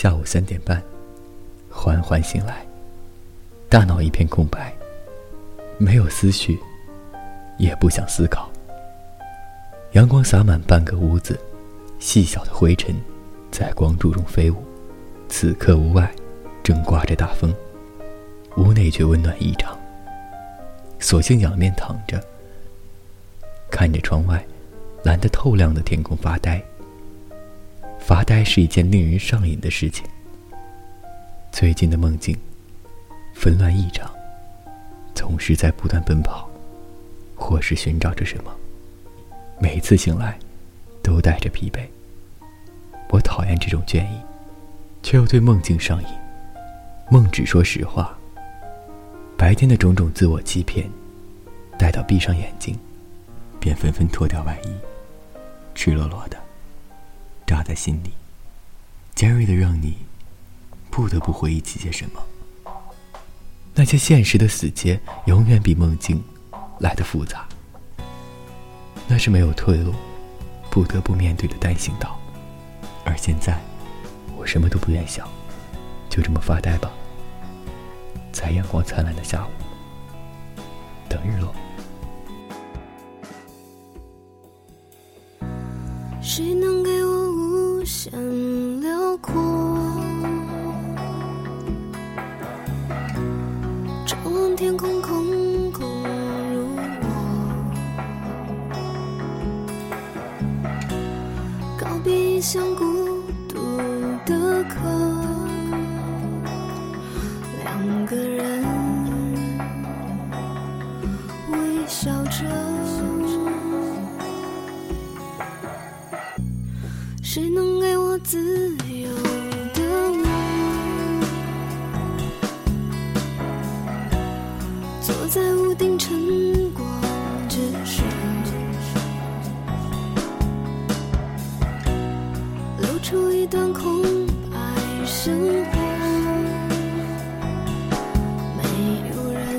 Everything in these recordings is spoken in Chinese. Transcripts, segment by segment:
下午三点半，缓缓醒来，大脑一片空白，没有思绪，也不想思考。阳光洒满半个屋子，细小的灰尘在光柱中飞舞。此刻屋外正刮着大风，屋内却温暖异常。索性仰面躺着，看着窗外蓝得透亮的天空发呆。发呆是一件令人上瘾的事情。最近的梦境纷乱异常，总是在不断奔跑，或是寻找着什么。每次醒来，都带着疲惫。我讨厌这种倦意，却又对梦境上瘾。梦只说实话。白天的种种自我欺骗，待到闭上眼睛，便纷纷脱掉外衣，赤裸裸的。扎在心里，尖锐的让你不得不回忆起些什么。那些现实的死结，永远比梦境来的复杂。那是没有退路，不得不面对的单行道。而现在，我什么都不愿想，就这么发呆吧，在阳光灿烂的下午，等日落。谁能给天空，空空如我，告别异乡孤独的客，两个人微笑着，谁能给我？自由一段空白生活没有人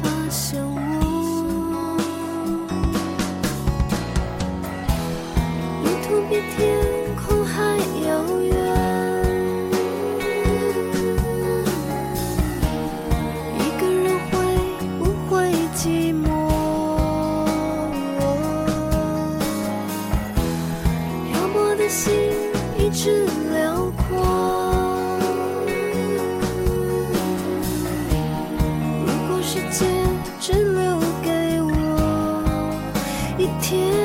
发现心一直辽阔如果只留给我一天。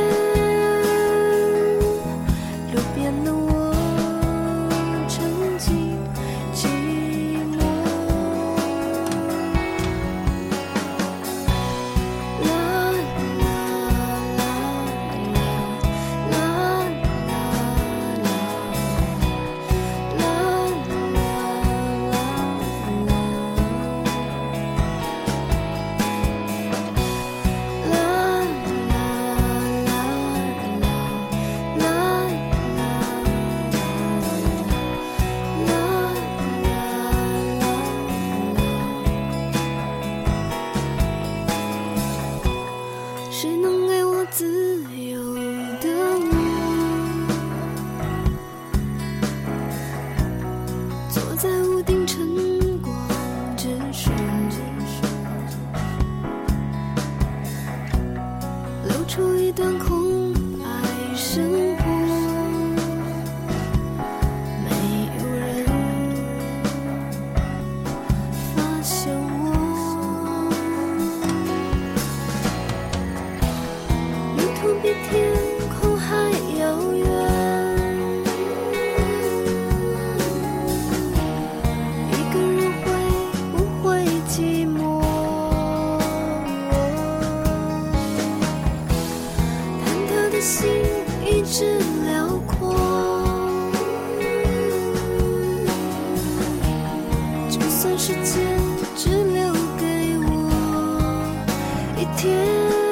出一段空白生。心一直辽阔。就算时间只留给我一天。